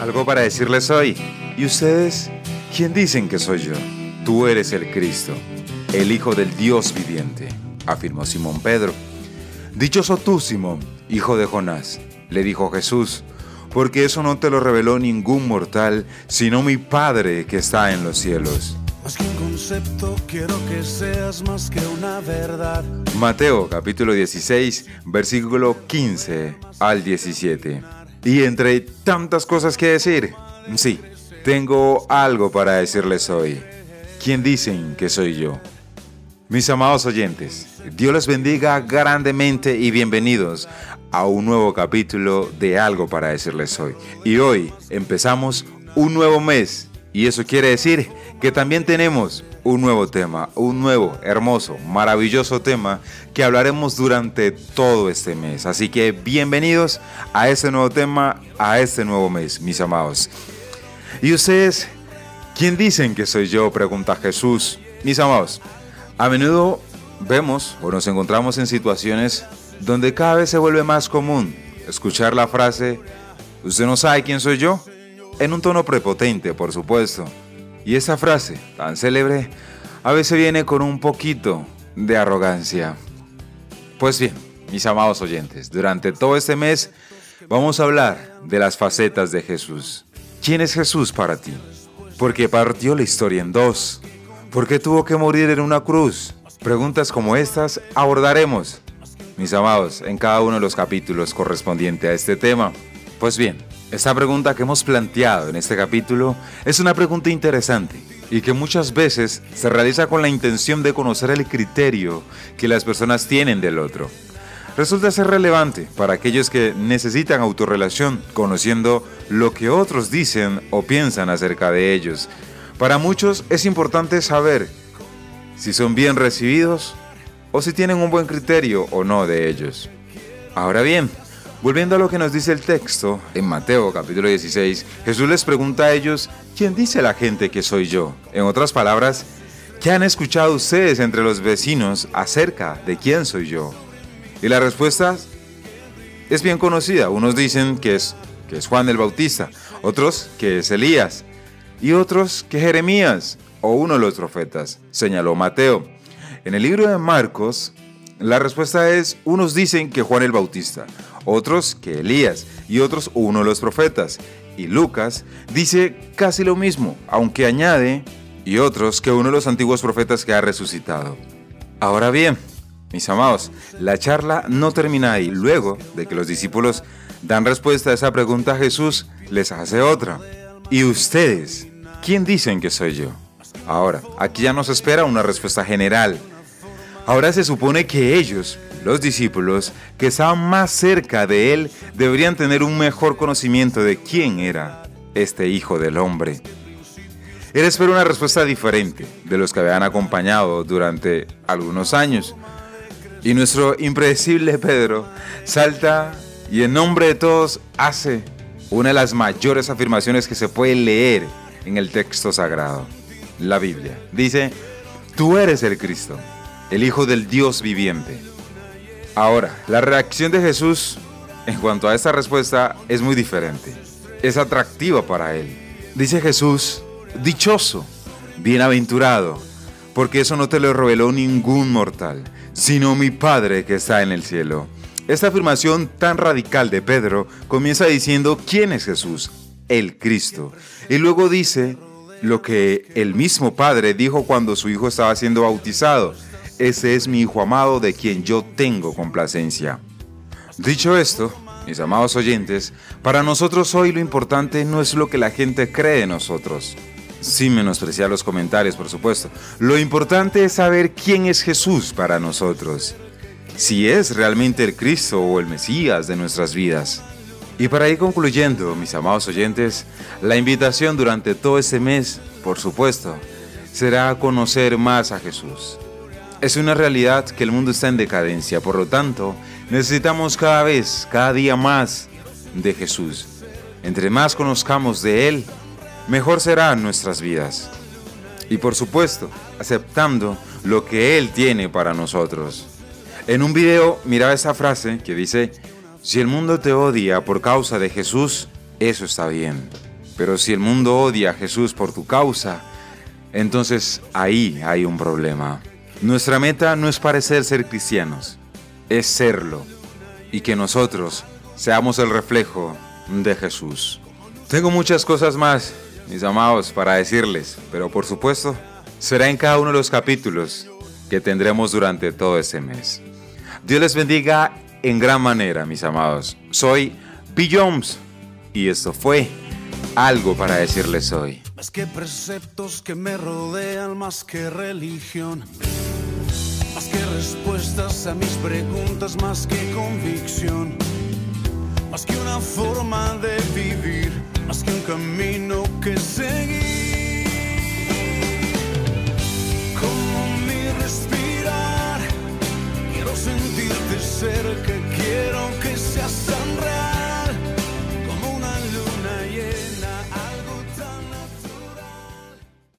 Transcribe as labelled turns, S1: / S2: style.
S1: Algo para decirles hoy. ¿Y ustedes? ¿Quién dicen que soy yo? Tú eres el Cristo, el Hijo del Dios viviente, afirmó Simón Pedro. Dichoso tú, Simón, hijo de Jonás, le dijo Jesús, porque eso no te lo reveló ningún mortal, sino mi Padre que está en los cielos.
S2: Más que un concepto, quiero que seas más que una verdad.
S1: Mateo capítulo 16, versículo 15 al 17. Y entre tantas cosas que decir, sí, tengo algo para decirles hoy. ¿Quién dicen que soy yo? Mis amados oyentes, Dios les bendiga grandemente y bienvenidos a un nuevo capítulo de Algo para decirles hoy. Y hoy empezamos un nuevo mes y eso quiere decir que también tenemos un nuevo tema, un nuevo, hermoso, maravilloso tema que hablaremos durante todo este mes. Así que bienvenidos a este nuevo tema, a este nuevo mes, mis amados. ¿Y ustedes quién dicen que soy yo? Pregunta Jesús. Mis amados, a menudo vemos o nos encontramos en situaciones donde cada vez se vuelve más común escuchar la frase, ¿usted no sabe quién soy yo? En un tono prepotente, por supuesto. Y esa frase, tan célebre, a veces viene con un poquito de arrogancia. Pues bien, mis amados oyentes, durante todo este mes vamos a hablar de las facetas de Jesús. ¿Quién es Jesús para ti? ¿Por qué partió la historia en dos? ¿Por qué tuvo que morir en una cruz? Preguntas como estas abordaremos, mis amados, en cada uno de los capítulos correspondiente a este tema. Pues bien, esta pregunta que hemos planteado en este capítulo es una pregunta interesante y que muchas veces se realiza con la intención de conocer el criterio que las personas tienen del otro. Resulta ser relevante para aquellos que necesitan autorrelación, conociendo lo que otros dicen o piensan acerca de ellos. Para muchos es importante saber si son bien recibidos o si tienen un buen criterio o no de ellos. Ahora bien, Volviendo a lo que nos dice el texto, en Mateo capítulo 16, Jesús les pregunta a ellos, ¿quién dice la gente que soy yo? En otras palabras, ¿qué han escuchado ustedes entre los vecinos acerca de quién soy yo? Y la respuesta es bien conocida. Unos dicen que es, que es Juan el Bautista, otros que es Elías, y otros que Jeremías o uno de los profetas, señaló Mateo. En el libro de Marcos, la respuesta es, unos dicen que Juan el Bautista, otros que Elías y otros uno de los profetas. Y Lucas dice casi lo mismo, aunque añade, y otros que uno de los antiguos profetas que ha resucitado. Ahora bien, mis amados, la charla no termina ahí. Luego de que los discípulos dan respuesta a esa pregunta, Jesús les hace otra. ¿Y ustedes? ¿Quién dicen que soy yo? Ahora, aquí ya nos espera una respuesta general. Ahora se supone que ellos los discípulos que estaban más cerca de él deberían tener un mejor conocimiento de quién era este Hijo del Hombre. Él espera una respuesta diferente de los que habían acompañado durante algunos años. Y nuestro impredecible Pedro salta y en nombre de todos hace una de las mayores afirmaciones que se puede leer en el texto sagrado, la Biblia. Dice, tú eres el Cristo, el Hijo del Dios viviente. Ahora, la reacción de Jesús en cuanto a esta respuesta es muy diferente. Es atractiva para él. Dice Jesús, dichoso, bienaventurado, porque eso no te lo reveló ningún mortal, sino mi Padre que está en el cielo. Esta afirmación tan radical de Pedro comienza diciendo quién es Jesús, el Cristo. Y luego dice lo que el mismo Padre dijo cuando su hijo estaba siendo bautizado ese es mi Hijo amado de quien yo tengo complacencia. Dicho esto, mis amados oyentes, para nosotros hoy lo importante no es lo que la gente cree de nosotros, sin menospreciar los comentarios, por supuesto. Lo importante es saber quién es Jesús para nosotros, si es realmente el Cristo o el Mesías de nuestras vidas. Y para ir concluyendo, mis amados oyentes, la invitación durante todo este mes, por supuesto, será conocer más a Jesús es una realidad que el mundo está en decadencia, por lo tanto, necesitamos cada vez, cada día más de Jesús. Entre más conozcamos de Él, mejor serán nuestras vidas. Y por supuesto, aceptando lo que Él tiene para nosotros. En un video miraba esa frase que dice, si el mundo te odia por causa de Jesús, eso está bien. Pero si el mundo odia a Jesús por tu causa, entonces ahí hay un problema. Nuestra meta no es parecer ser cristianos, es serlo. Y que nosotros seamos el reflejo de Jesús. Tengo muchas cosas más, mis amados, para decirles, pero por supuesto, será en cada uno de los capítulos que tendremos durante todo este mes. Dios les bendiga en gran manera, mis amados. Soy P. Jones y esto fue algo para decirles hoy.
S2: Más que preceptos que me rodean, más que religión. Respuestas a mis preguntas, más que convicción. Más que una forma de vivir, más que un camino que seguir. Como mi respirar, quiero sentirte cerca,